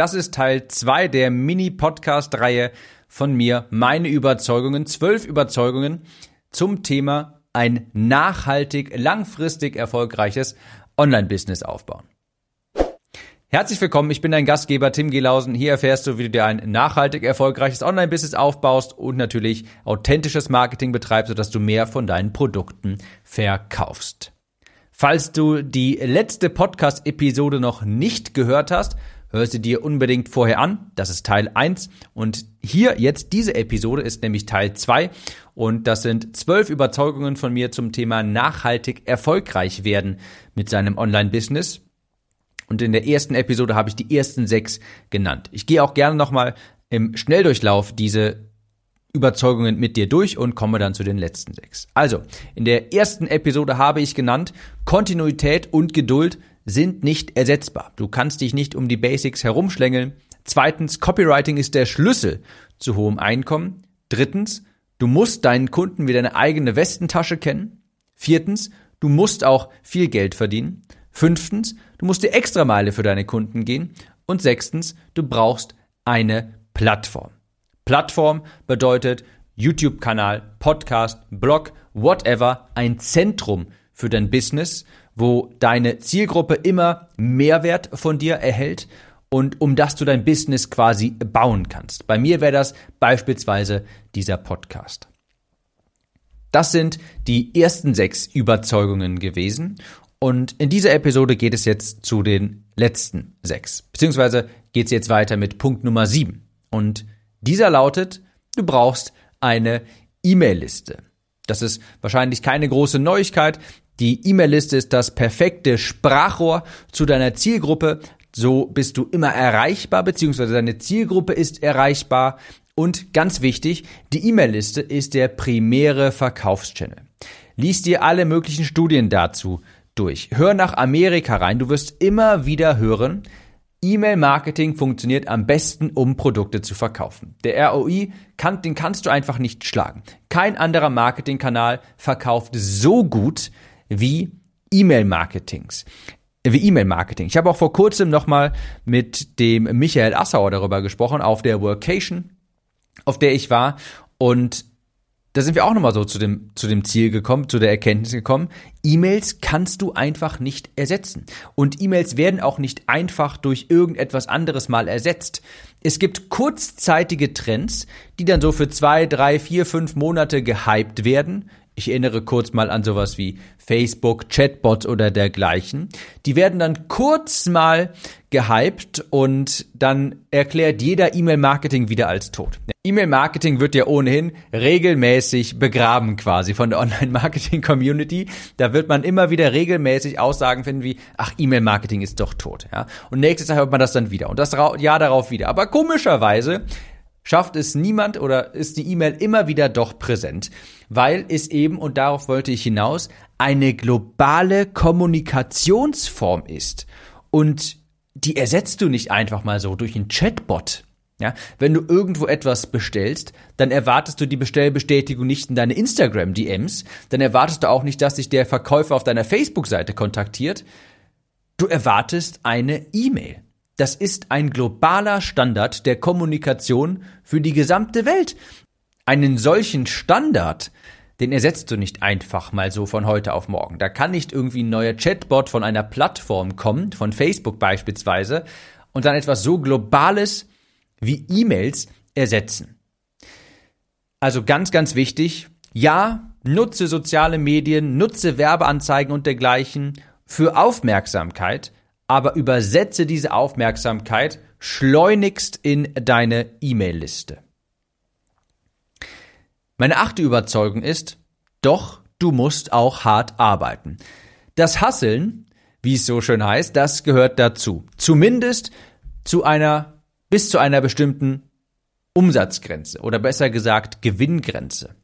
Das ist Teil 2 der Mini-Podcast-Reihe von mir, meine Überzeugungen, zwölf Überzeugungen zum Thema ein nachhaltig, langfristig erfolgreiches Online-Business aufbauen. Herzlich willkommen, ich bin dein Gastgeber Tim Gelausen. Hier erfährst du, wie du dir ein nachhaltig erfolgreiches Online-Business aufbaust und natürlich authentisches Marketing betreibst, sodass du mehr von deinen Produkten verkaufst. Falls du die letzte Podcast-Episode noch nicht gehört hast, hör sie dir unbedingt vorher an. Das ist Teil 1. Und hier jetzt diese Episode ist nämlich Teil 2. Und das sind zwölf Überzeugungen von mir zum Thema nachhaltig erfolgreich werden mit seinem Online-Business. Und in der ersten Episode habe ich die ersten sechs genannt. Ich gehe auch gerne nochmal im Schnelldurchlauf diese Überzeugungen mit dir durch und komme dann zu den letzten sechs. Also, in der ersten Episode habe ich genannt, Kontinuität und Geduld sind nicht ersetzbar. Du kannst dich nicht um die Basics herumschlängeln. Zweitens, Copywriting ist der Schlüssel zu hohem Einkommen. Drittens, du musst deinen Kunden wie deine eigene Westentasche kennen. Viertens, du musst auch viel Geld verdienen. Fünftens, du musst die Extrameile für deine Kunden gehen. Und sechstens, du brauchst eine Plattform. Plattform bedeutet YouTube-Kanal, Podcast, Blog, whatever, ein Zentrum für dein Business, wo deine Zielgruppe immer Mehrwert von dir erhält und um das du dein Business quasi bauen kannst. Bei mir wäre das beispielsweise dieser Podcast. Das sind die ersten sechs Überzeugungen gewesen und in dieser Episode geht es jetzt zu den letzten sechs. Beziehungsweise geht es jetzt weiter mit Punkt Nummer sieben. Und dieser lautet, du brauchst eine E-Mail-Liste. Das ist wahrscheinlich keine große Neuigkeit. Die E-Mail-Liste ist das perfekte Sprachrohr zu deiner Zielgruppe. So bist du immer erreichbar, beziehungsweise deine Zielgruppe ist erreichbar. Und ganz wichtig, die E-Mail-Liste ist der primäre Verkaufschannel. Lies dir alle möglichen Studien dazu durch. Hör nach Amerika rein. Du wirst immer wieder hören, E-Mail-Marketing funktioniert am besten, um Produkte zu verkaufen. Der ROI, kann, den kannst du einfach nicht schlagen. Kein anderer Marketingkanal verkauft so gut wie E-Mail-Marketings. Wie E-Mail-Marketing. Ich habe auch vor kurzem nochmal mit dem Michael Assauer darüber gesprochen, auf der Workation, auf der ich war. Und da sind wir auch nochmal so zu dem, zu dem Ziel gekommen, zu der Erkenntnis gekommen. E-Mails kannst du einfach nicht ersetzen. Und E-Mails werden auch nicht einfach durch irgendetwas anderes mal ersetzt. Es gibt kurzzeitige Trends, die dann so für zwei, drei, vier, fünf Monate gehypt werden. Ich erinnere kurz mal an sowas wie Facebook, Chatbots oder dergleichen. Die werden dann kurz mal gehypt und dann erklärt jeder E-Mail-Marketing wieder als tot. E-Mail-Marketing wird ja ohnehin regelmäßig begraben quasi von der Online-Marketing-Community. Da wird man immer wieder regelmäßig Aussagen finden wie, ach, E-Mail-Marketing ist doch tot. Ja? Und nächstes Jahr hört man das dann wieder und das Jahr darauf wieder. Aber komischerweise schafft es niemand oder ist die E-Mail immer wieder doch präsent, weil es eben, und darauf wollte ich hinaus, eine globale Kommunikationsform ist. Und die ersetzt du nicht einfach mal so durch einen Chatbot. Ja, wenn du irgendwo etwas bestellst, dann erwartest du die Bestellbestätigung nicht in deine Instagram-DMs, dann erwartest du auch nicht, dass dich der Verkäufer auf deiner Facebook-Seite kontaktiert. Du erwartest eine E-Mail. Das ist ein globaler Standard der Kommunikation für die gesamte Welt. Einen solchen Standard, den ersetzt du nicht einfach mal so von heute auf morgen. Da kann nicht irgendwie ein neuer Chatbot von einer Plattform kommen, von Facebook beispielsweise, und dann etwas so Globales wie E-Mails ersetzen. Also ganz, ganz wichtig, ja, nutze soziale Medien, nutze Werbeanzeigen und dergleichen für Aufmerksamkeit, aber übersetze diese Aufmerksamkeit schleunigst in deine E-Mail-Liste. Meine achte Überzeugung ist, doch, du musst auch hart arbeiten. Das Hasseln, wie es so schön heißt, das gehört dazu. Zumindest zu einer, bis zu einer bestimmten Umsatzgrenze oder besser gesagt Gewinngrenze.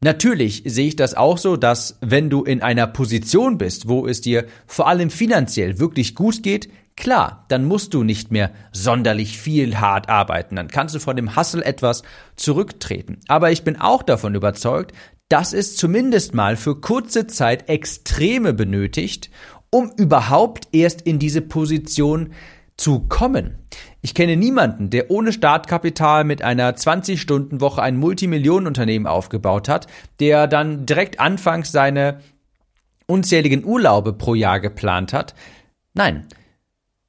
Natürlich sehe ich das auch so, dass wenn du in einer Position bist, wo es dir vor allem finanziell wirklich gut geht, klar, dann musst du nicht mehr sonderlich viel hart arbeiten, dann kannst du von dem Hustle etwas zurücktreten. Aber ich bin auch davon überzeugt, dass es zumindest mal für kurze Zeit Extreme benötigt, um überhaupt erst in diese Position zu kommen. Ich kenne niemanden, der ohne Startkapital mit einer 20-Stunden-Woche ein Multimillionenunternehmen aufgebaut hat, der dann direkt anfangs seine unzähligen Urlaube pro Jahr geplant hat. Nein,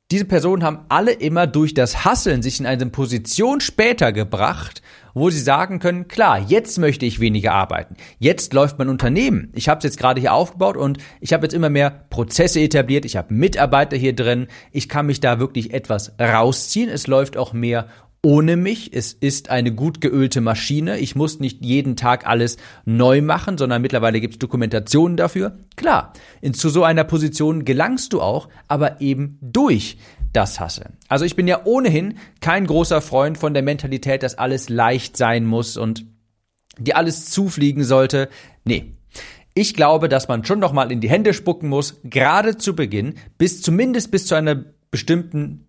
diese Personen haben alle immer durch das Hasseln sich in eine Position später gebracht, wo sie sagen können, klar, jetzt möchte ich weniger arbeiten. Jetzt läuft mein Unternehmen. Ich habe es jetzt gerade hier aufgebaut und ich habe jetzt immer mehr Prozesse etabliert. Ich habe Mitarbeiter hier drin. Ich kann mich da wirklich etwas rausziehen. Es läuft auch mehr ohne mich. Es ist eine gut geölte Maschine. Ich muss nicht jeden Tag alles neu machen, sondern mittlerweile gibt es Dokumentationen dafür. Klar, in, zu so einer Position gelangst du auch, aber eben durch das Hasse. Also ich bin ja ohnehin kein großer Freund von der Mentalität, dass alles leicht sein muss und dir alles zufliegen sollte. Nee. Ich glaube, dass man schon noch mal in die Hände spucken muss, gerade zu Beginn, bis zumindest bis zu einer bestimmten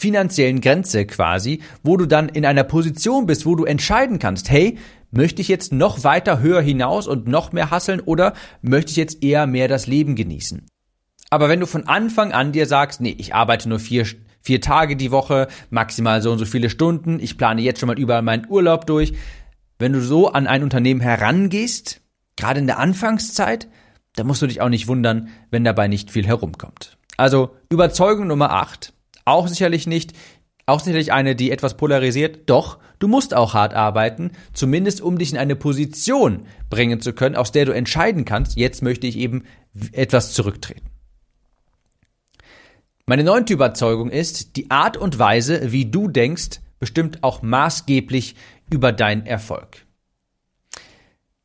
finanziellen Grenze quasi, wo du dann in einer Position bist, wo du entscheiden kannst, hey, möchte ich jetzt noch weiter höher hinaus und noch mehr hasseln oder möchte ich jetzt eher mehr das Leben genießen? Aber wenn du von Anfang an dir sagst, nee, ich arbeite nur vier, vier Tage die Woche, maximal so und so viele Stunden, ich plane jetzt schon mal überall meinen Urlaub durch, wenn du so an ein Unternehmen herangehst, gerade in der Anfangszeit, dann musst du dich auch nicht wundern, wenn dabei nicht viel herumkommt. Also Überzeugung Nummer 8 auch sicherlich nicht, auch sicherlich eine, die etwas polarisiert. Doch, du musst auch hart arbeiten, zumindest um dich in eine Position bringen zu können, aus der du entscheiden kannst, jetzt möchte ich eben etwas zurücktreten. Meine neunte Überzeugung ist, die Art und Weise, wie du denkst, bestimmt auch maßgeblich über deinen Erfolg.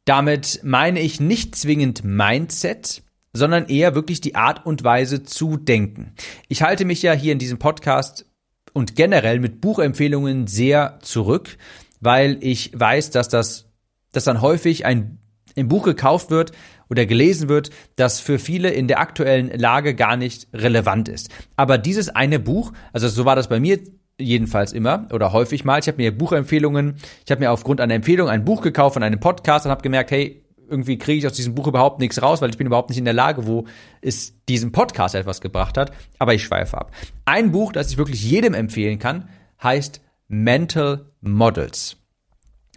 Damit meine ich nicht zwingend Mindset, sondern eher wirklich die Art und Weise zu denken. Ich halte mich ja hier in diesem Podcast und generell mit Buchempfehlungen sehr zurück, weil ich weiß, dass das, dass dann häufig ein, ein Buch gekauft wird oder gelesen wird, das für viele in der aktuellen Lage gar nicht relevant ist. Aber dieses eine Buch, also so war das bei mir jedenfalls immer oder häufig mal. Ich habe mir Buchempfehlungen, ich habe mir aufgrund einer Empfehlung ein Buch gekauft von einem Podcast und habe gemerkt, hey, irgendwie kriege ich aus diesem Buch überhaupt nichts raus, weil ich bin überhaupt nicht in der Lage, wo es diesem Podcast etwas gebracht hat. Aber ich schweife ab. Ein Buch, das ich wirklich jedem empfehlen kann, heißt Mental Models.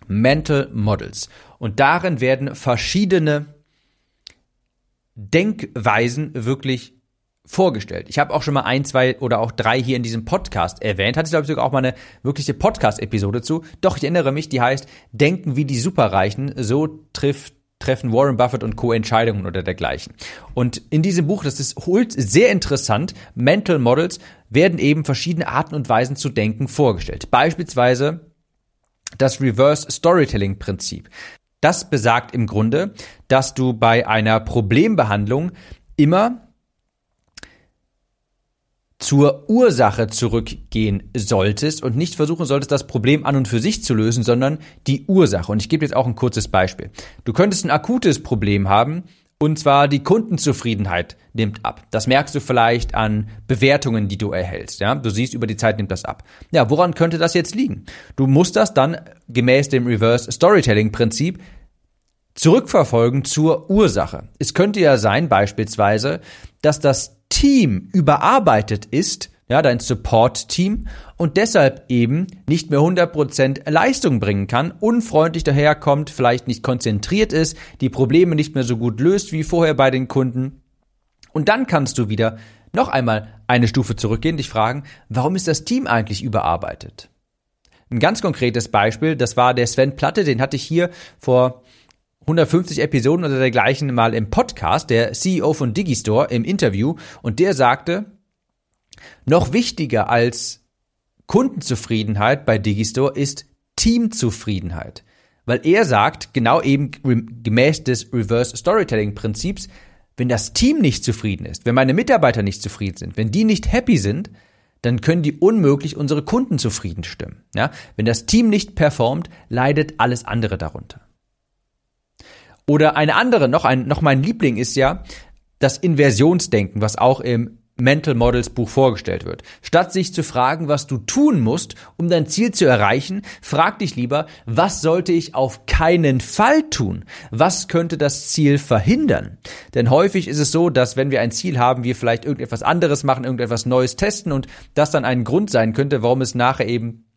Mental Models. Und darin werden verschiedene Denkweisen wirklich vorgestellt. Ich habe auch schon mal ein, zwei oder auch drei hier in diesem Podcast erwähnt. Hatte ich, glaube ich, sogar auch mal eine wirkliche Podcast-Episode zu. Doch, ich erinnere mich, die heißt Denken wie die Superreichen. So trifft treffen Warren Buffett und Co. Entscheidungen oder dergleichen. Und in diesem Buch, das ist sehr interessant, Mental Models werden eben verschiedene Arten und Weisen zu denken vorgestellt. Beispielsweise das Reverse Storytelling Prinzip. Das besagt im Grunde, dass du bei einer Problembehandlung immer zur Ursache zurückgehen solltest und nicht versuchen solltest, das Problem an und für sich zu lösen, sondern die Ursache. Und ich gebe jetzt auch ein kurzes Beispiel. Du könntest ein akutes Problem haben, und zwar die Kundenzufriedenheit nimmt ab. Das merkst du vielleicht an Bewertungen, die du erhältst. Ja, du siehst über die Zeit nimmt das ab. Ja, woran könnte das jetzt liegen? Du musst das dann gemäß dem Reverse Storytelling Prinzip zurückverfolgen zur Ursache. Es könnte ja sein, beispielsweise, dass das Team überarbeitet ist, ja, dein Support-Team und deshalb eben nicht mehr 100% Leistung bringen kann, unfreundlich daherkommt, vielleicht nicht konzentriert ist, die Probleme nicht mehr so gut löst wie vorher bei den Kunden. Und dann kannst du wieder noch einmal eine Stufe zurückgehen, dich fragen, warum ist das Team eigentlich überarbeitet? Ein ganz konkretes Beispiel, das war der Sven Platte, den hatte ich hier vor 150 Episoden oder dergleichen mal im Podcast, der CEO von Digistore im Interview, und der sagte, noch wichtiger als Kundenzufriedenheit bei Digistore ist Teamzufriedenheit. Weil er sagt, genau eben gemäß des Reverse Storytelling Prinzips, wenn das Team nicht zufrieden ist, wenn meine Mitarbeiter nicht zufrieden sind, wenn die nicht happy sind, dann können die unmöglich unsere Kunden zufrieden stimmen. Ja? Wenn das Team nicht performt, leidet alles andere darunter. Oder eine andere, noch ein, noch mein Liebling ist ja das Inversionsdenken, was auch im Mental Models Buch vorgestellt wird. Statt sich zu fragen, was du tun musst, um dein Ziel zu erreichen, frag dich lieber, was sollte ich auf keinen Fall tun? Was könnte das Ziel verhindern? Denn häufig ist es so, dass wenn wir ein Ziel haben, wir vielleicht irgendetwas anderes machen, irgendetwas Neues testen und das dann ein Grund sein könnte, warum es nachher eben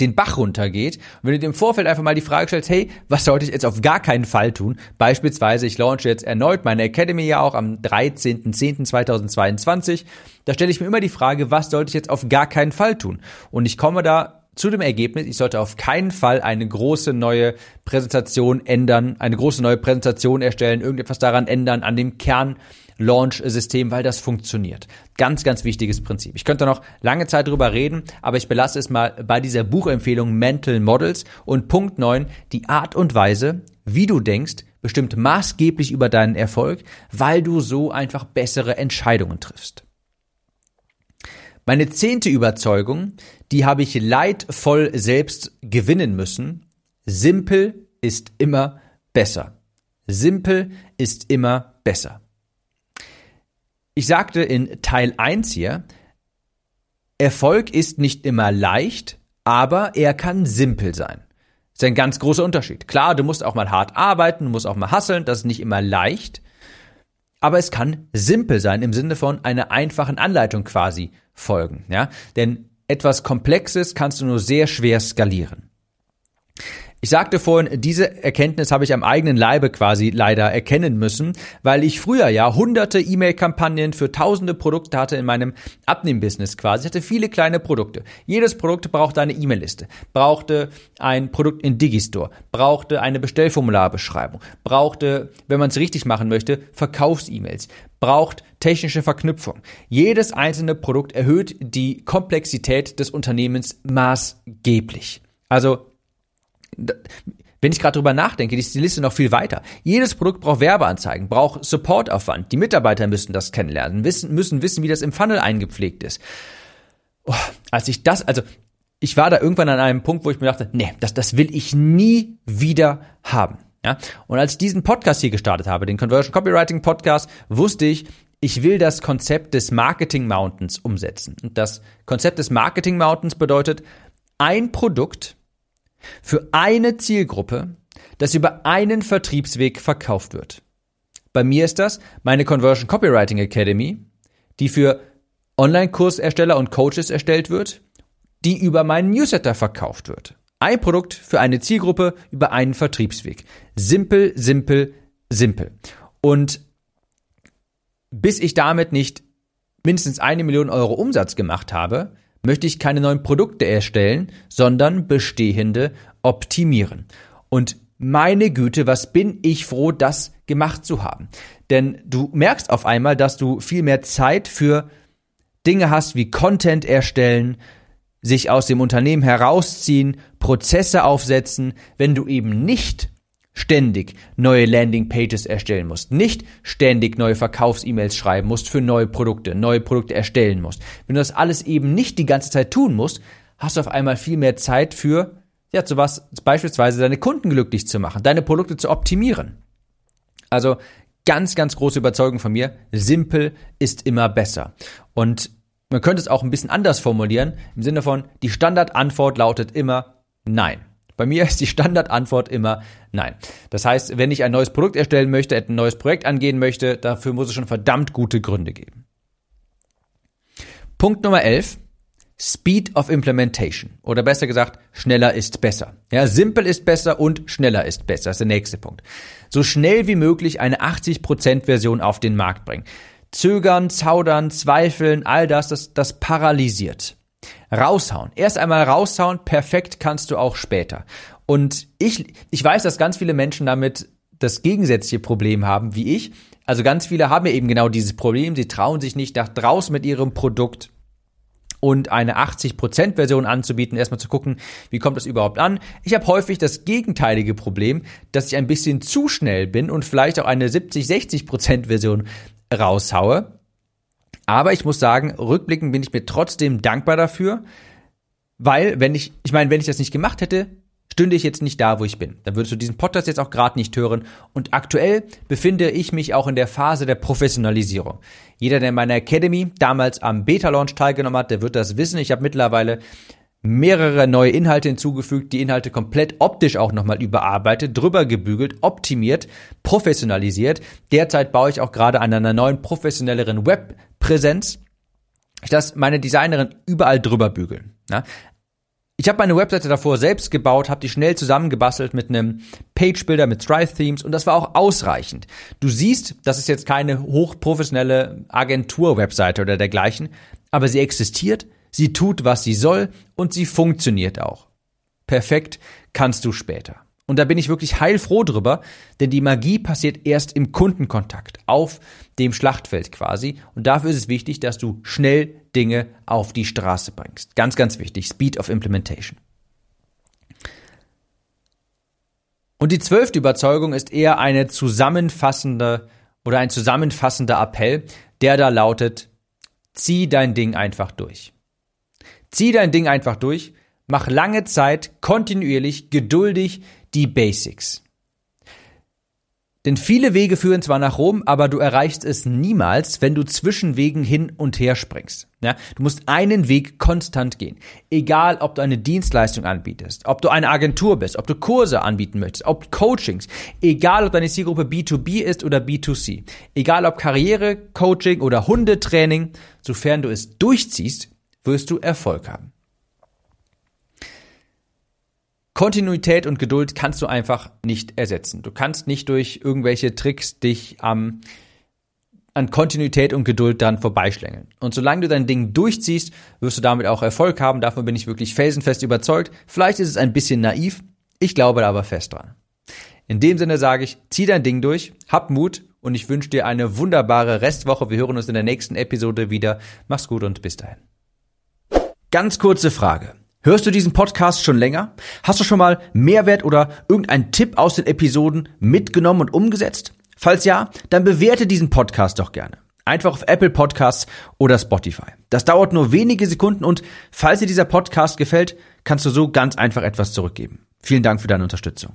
den Bach runtergeht. Und wenn du dir im Vorfeld einfach mal die Frage stellst, hey, was sollte ich jetzt auf gar keinen Fall tun? Beispielsweise, ich launche jetzt erneut meine Academy ja auch am 13.10.2022. Da stelle ich mir immer die Frage, was sollte ich jetzt auf gar keinen Fall tun? Und ich komme da zu dem Ergebnis, ich sollte auf keinen Fall eine große neue Präsentation ändern, eine große neue Präsentation erstellen, irgendetwas daran ändern, an dem Kern Launch-System, weil das funktioniert. Ganz, ganz wichtiges Prinzip. Ich könnte noch lange Zeit drüber reden, aber ich belasse es mal bei dieser Buchempfehlung Mental Models und Punkt 9, die Art und Weise, wie du denkst, bestimmt maßgeblich über deinen Erfolg, weil du so einfach bessere Entscheidungen triffst. Meine zehnte Überzeugung, die habe ich leidvoll selbst gewinnen müssen. Simpel ist immer besser. Simpel ist immer besser. Ich sagte in Teil 1 hier, Erfolg ist nicht immer leicht, aber er kann simpel sein. Das ist ein ganz großer Unterschied. Klar, du musst auch mal hart arbeiten, du musst auch mal hasseln, das ist nicht immer leicht, aber es kann simpel sein im Sinne von einer einfachen Anleitung quasi folgen, ja? Denn etwas Komplexes kannst du nur sehr schwer skalieren. Ich sagte vorhin, diese Erkenntnis habe ich am eigenen Leibe quasi leider erkennen müssen, weil ich früher ja hunderte E-Mail-Kampagnen für tausende Produkte hatte in meinem Abnehm-Business quasi. Ich hatte viele kleine Produkte. Jedes Produkt brauchte eine E-Mail-Liste, brauchte ein Produkt in Digistore, brauchte eine Bestellformularbeschreibung, brauchte, wenn man es richtig machen möchte, Verkaufs-E-Mails, braucht technische Verknüpfung. Jedes einzelne Produkt erhöht die Komplexität des Unternehmens maßgeblich. Also wenn ich gerade drüber nachdenke, ist die Liste noch viel weiter. Jedes Produkt braucht Werbeanzeigen, braucht Supportaufwand. Die Mitarbeiter müssen das kennenlernen, wissen, müssen wissen, wie das im Funnel eingepflegt ist. Oh, als ich das, also ich war da irgendwann an einem Punkt, wo ich mir dachte, nee, das, das will ich nie wieder haben. Ja? Und als ich diesen Podcast hier gestartet habe, den Conversion Copywriting Podcast, wusste ich, ich will das Konzept des Marketing Mountains umsetzen. Und das Konzept des Marketing Mountains bedeutet, ein Produkt für eine Zielgruppe, das über einen Vertriebsweg verkauft wird. Bei mir ist das meine Conversion Copywriting Academy, die für Online-Kursersteller und Coaches erstellt wird, die über meinen Newsletter verkauft wird. Ein Produkt für eine Zielgruppe über einen Vertriebsweg. Simpel, simpel, simpel. Und bis ich damit nicht mindestens eine Million Euro Umsatz gemacht habe, möchte ich keine neuen Produkte erstellen, sondern bestehende optimieren. Und meine Güte, was bin ich froh, das gemacht zu haben. Denn du merkst auf einmal, dass du viel mehr Zeit für Dinge hast wie Content erstellen, sich aus dem Unternehmen herausziehen, Prozesse aufsetzen, wenn du eben nicht ständig neue Landingpages erstellen musst, nicht ständig neue Verkaufs-E-Mails schreiben musst für neue Produkte, neue Produkte erstellen musst. Wenn du das alles eben nicht die ganze Zeit tun musst, hast du auf einmal viel mehr Zeit für, ja, zu was, beispielsweise deine Kunden glücklich zu machen, deine Produkte zu optimieren. Also ganz, ganz große Überzeugung von mir, simpel ist immer besser. Und man könnte es auch ein bisschen anders formulieren, im Sinne von, die Standardantwort lautet immer Nein. Bei mir ist die Standardantwort immer nein. Das heißt, wenn ich ein neues Produkt erstellen möchte, ein neues Projekt angehen möchte, dafür muss es schon verdammt gute Gründe geben. Punkt Nummer 11. Speed of Implementation. Oder besser gesagt, schneller ist besser. Ja, simpel ist besser und schneller ist besser. Das ist der nächste Punkt. So schnell wie möglich eine 80% Version auf den Markt bringen. Zögern, zaudern, zweifeln, all das, das, das paralysiert. Raushauen. Erst einmal raushauen, perfekt kannst du auch später. Und ich, ich weiß, dass ganz viele Menschen damit das gegensätzliche Problem haben wie ich. Also ganz viele haben eben genau dieses Problem. Sie trauen sich nicht nach draußen mit ihrem Produkt und eine 80% Version anzubieten, erstmal zu gucken, wie kommt das überhaupt an. Ich habe häufig das gegenteilige Problem, dass ich ein bisschen zu schnell bin und vielleicht auch eine 70-60% Version raushaue aber ich muss sagen, rückblickend bin ich mir trotzdem dankbar dafür, weil wenn ich, ich meine, wenn ich das nicht gemacht hätte, stünde ich jetzt nicht da, wo ich bin. Dann würdest du diesen Podcast jetzt auch gerade nicht hören. Und aktuell befinde ich mich auch in der Phase der Professionalisierung. Jeder, der in meiner Academy damals am Beta-Launch teilgenommen hat, der wird das wissen. Ich habe mittlerweile mehrere neue Inhalte hinzugefügt, die Inhalte komplett optisch auch nochmal überarbeitet, drüber gebügelt, optimiert, professionalisiert. Derzeit baue ich auch gerade an einer neuen professionelleren Webpräsenz, dass meine Designerin überall drüber bügeln. Ja? Ich habe meine Webseite davor selbst gebaut, habe die schnell zusammengebastelt mit einem Page-Builder mit Stripe-Themes und das war auch ausreichend. Du siehst, das ist jetzt keine hochprofessionelle Agentur-Webseite oder dergleichen, aber sie existiert, sie tut, was sie soll und sie funktioniert auch. Perfekt kannst du später. Und da bin ich wirklich heilfroh drüber, denn die Magie passiert erst im Kundenkontakt, auf dem Schlachtfeld quasi. Und dafür ist es wichtig, dass du schnell Dinge auf die Straße bringst. Ganz, ganz wichtig. Speed of Implementation. Und die zwölfte Überzeugung ist eher eine zusammenfassende oder ein zusammenfassender Appell, der da lautet, zieh dein Ding einfach durch. Zieh dein Ding einfach durch, mach lange Zeit, kontinuierlich, geduldig die Basics. Denn viele Wege führen zwar nach Rom, aber du erreichst es niemals, wenn du zwischen Wegen hin und her springst. Ja, du musst einen Weg konstant gehen. Egal, ob du eine Dienstleistung anbietest, ob du eine Agentur bist, ob du Kurse anbieten möchtest, ob Coachings, egal, ob deine Zielgruppe B2B ist oder B2C, egal, ob Karriere, Coaching oder Hundetraining, sofern du es durchziehst, wirst du Erfolg haben. Kontinuität und Geduld kannst du einfach nicht ersetzen. Du kannst nicht durch irgendwelche Tricks dich ähm, an Kontinuität und Geduld dann vorbeischlängeln. Und solange du dein Ding durchziehst, wirst du damit auch Erfolg haben. Davon bin ich wirklich felsenfest überzeugt. Vielleicht ist es ein bisschen naiv, ich glaube aber fest dran. In dem Sinne sage ich, zieh dein Ding durch, hab Mut und ich wünsche dir eine wunderbare Restwoche. Wir hören uns in der nächsten Episode wieder. Mach's gut und bis dahin. Ganz kurze Frage. Hörst du diesen Podcast schon länger? Hast du schon mal Mehrwert oder irgendeinen Tipp aus den Episoden mitgenommen und umgesetzt? Falls ja, dann bewerte diesen Podcast doch gerne. Einfach auf Apple Podcasts oder Spotify. Das dauert nur wenige Sekunden und falls dir dieser Podcast gefällt, kannst du so ganz einfach etwas zurückgeben. Vielen Dank für deine Unterstützung.